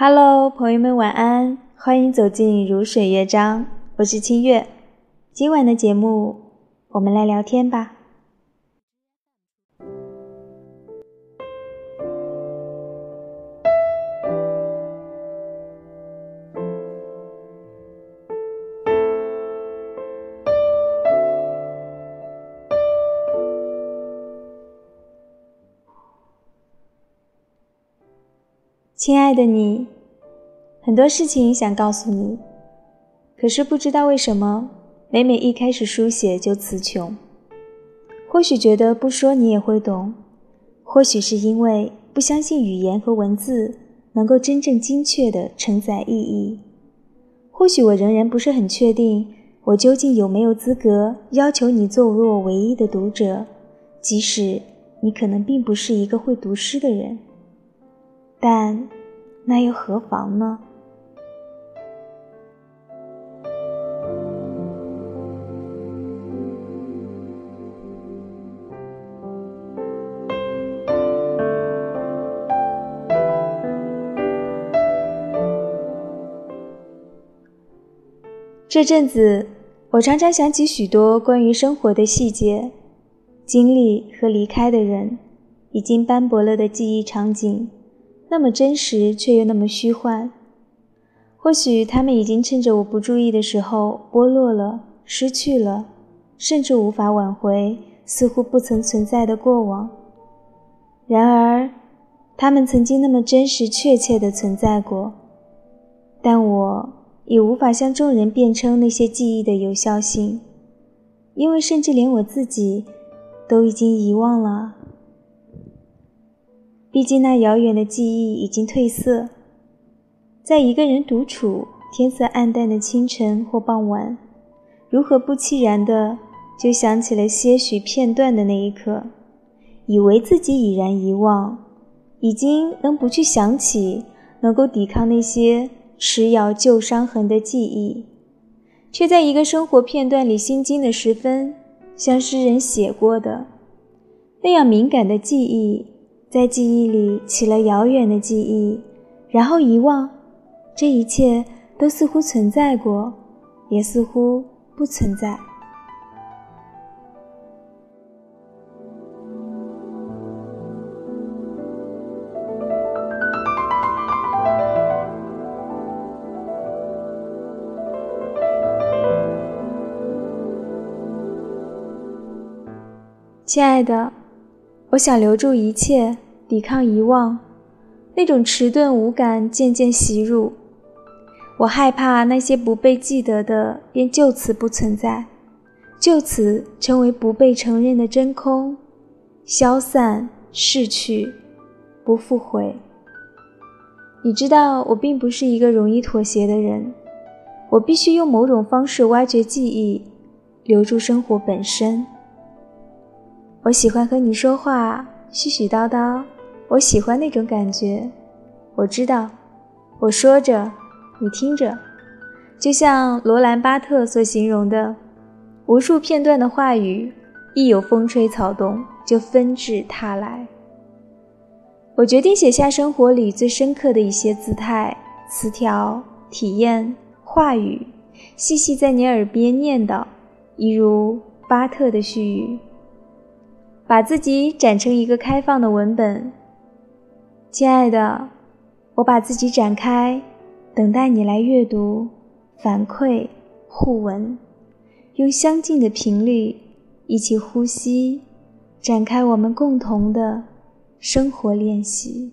Hello，朋友们晚安，欢迎走进如水乐章，我是清月。今晚的节目，我们来聊天吧。亲爱的你，很多事情想告诉你，可是不知道为什么，每每一开始书写就词穷。或许觉得不说你也会懂，或许是因为不相信语言和文字能够真正精确地承载意义。或许我仍然不是很确定，我究竟有没有资格要求你作为我唯一的读者，即使你可能并不是一个会读诗的人。但，那又何妨呢？这阵子，我常常想起许多关于生活的细节、经历和离开的人，已经斑驳了的记忆场景。那么真实，却又那么虚幻。或许他们已经趁着我不注意的时候剥落了、失去了，甚至无法挽回，似乎不曾存在的过往。然而，他们曾经那么真实、确切地存在过。但我已无法向众人辩称那些记忆的有效性，因为甚至连我自己都已经遗忘了。毕竟，那遥远的记忆已经褪色。在一个人独处、天色暗淡的清晨或傍晚，如何不期然的就想起了些许片段的那一刻，以为自己已然遗忘，已经能不去想起，能够抵抗那些持咬旧伤痕的记忆，却在一个生活片段里心惊的时分，像诗人写过的那样敏感的记忆。在记忆里起了遥远的记忆，然后遗忘，这一切都似乎存在过，也似乎不存在。亲爱的。我想留住一切，抵抗遗忘，那种迟钝无感渐渐袭入。我害怕那些不被记得的便就此不存在，就此成为不被承认的真空，消散逝去，不复回。你知道，我并不是一个容易妥协的人，我必须用某种方式挖掘记忆，留住生活本身。我喜欢和你说话，絮絮叨叨。我喜欢那种感觉。我知道，我说着，你听着，就像罗兰·巴特所形容的，无数片段的话语，一有风吹草动，就纷至沓来。我决定写下生活里最深刻的一些姿态、词条、体验、话语，细细在你耳边念叨，一如巴特的絮语。把自己展成一个开放的文本，亲爱的，我把自己展开，等待你来阅读、反馈、互文，用相近的频率一起呼吸，展开我们共同的生活练习。